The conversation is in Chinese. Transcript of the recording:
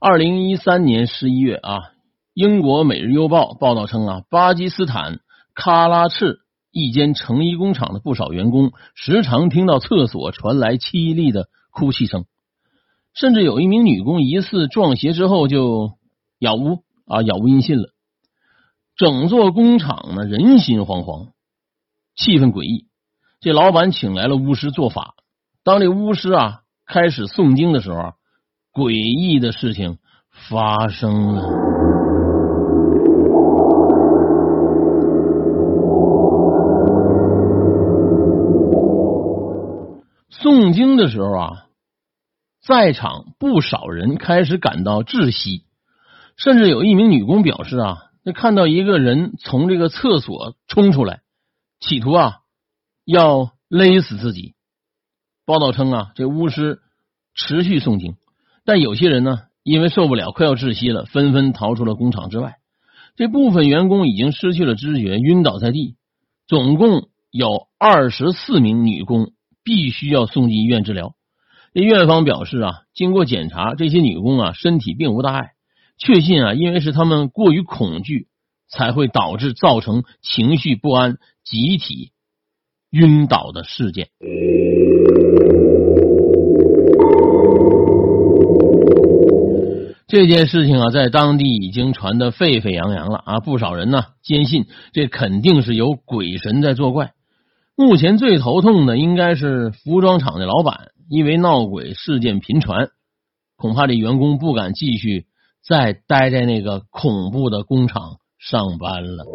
二零一三年十一月啊，英国《每日邮报》报道称啊，巴基斯坦喀拉赤一间成衣工厂的不少员工时常听到厕所传来凄厉的哭泣声，甚至有一名女工疑似撞邪之后就杳无啊杳无音信了。整座工厂呢人心惶惶，气氛诡异。这老板请来了巫师做法，当这巫师啊开始诵经的时候，诡异的事情发生了。诵经的时候啊，在场不少人开始感到窒息，甚至有一名女工表示啊，那看到一个人从这个厕所冲出来，企图啊要勒死自己。报道称啊，这巫师持续诵经，但有些人呢，因为受不了，快要窒息了，纷纷逃出了工厂之外。这部分员工已经失去了知觉，晕倒在地。总共有二十四名女工。必须要送进医院治疗。这院方表示啊，经过检查，这些女工啊身体并无大碍，确信啊，因为是她们过于恐惧，才会导致造成情绪不安、集体晕倒的事件。这件事情啊，在当地已经传得沸沸扬扬了啊！不少人呢坚信，这肯定是有鬼神在作怪。目前最头痛的应该是服装厂的老板，因为闹鬼事件频传，恐怕这员工不敢继续再待在那个恐怖的工厂上班了。